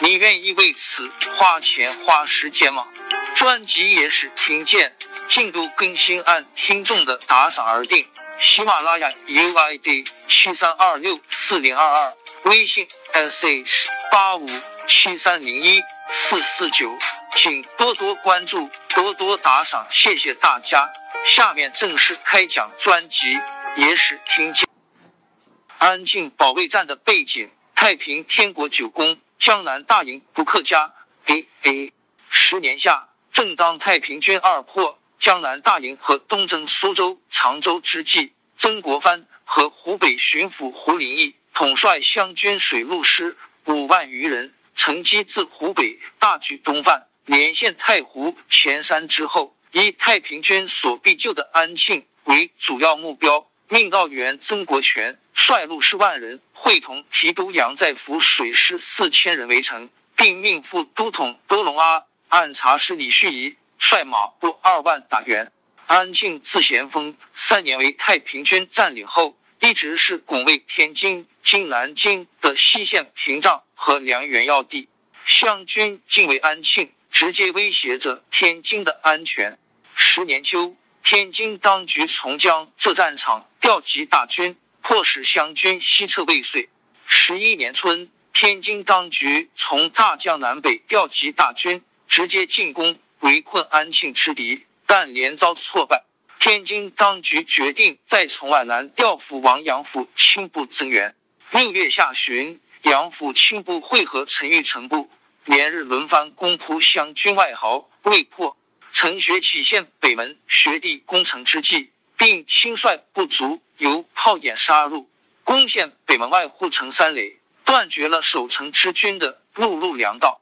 你愿意为此花钱花时间吗？专辑也是听见，进度更新按听众的打赏而定。喜马拉雅 UID 七三二六四零二二，微信 sh 八五七三零一四四九，请多多关注，多多打赏，谢谢大家。下面正式开讲专辑，也是听见。安静保卫战的背景，太平天国九宫。江南大营不克家。A A 十年下，正当太平军二破江南大营和东征苏州、常州之际，曾国藩和湖北巡抚胡林翼统帅湘军水陆师五万余人，乘机自湖北大举东犯，连线太湖、前山之后，以太平军所必救的安庆为主要目标。命道员曾国荃率陆十万人，会同提督杨再福水师四千人围城，并命副都统多隆阿按察使李旭仪率马步二万打援。安庆自咸丰三年为太平军占领后，一直是拱卫天津、今南京的西线屏障和粮源要地。湘军进围安庆，直接威胁着天津的安全。十年秋。天津当局从江浙战场调集大军，迫使湘军西撤未遂。十一年春，天津当局从大江南北调集大军，直接进攻围困安庆之敌，但连遭挫败。天津当局决定再从皖南调赴王杨府轻部增援。六月下旬，杨府轻部会合陈玉成部，连日轮番攻扑湘军外壕，未破。陈学启献北门学弟攻城之际，并亲率部卒由炮眼杀入，攻陷北门外护城三垒，断绝了守城之军的陆路粮道。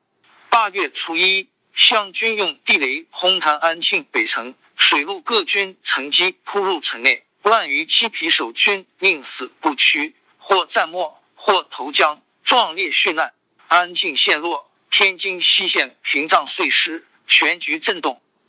八月初一，湘军用地雷轰塌安庆北城，水陆各军乘机扑入城内，万余七皮守军宁死不屈，或战没，或投江，壮烈殉难。安庆陷落，天津西线屏障碎失，全局震动。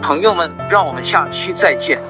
朋友们，让我们下期再见。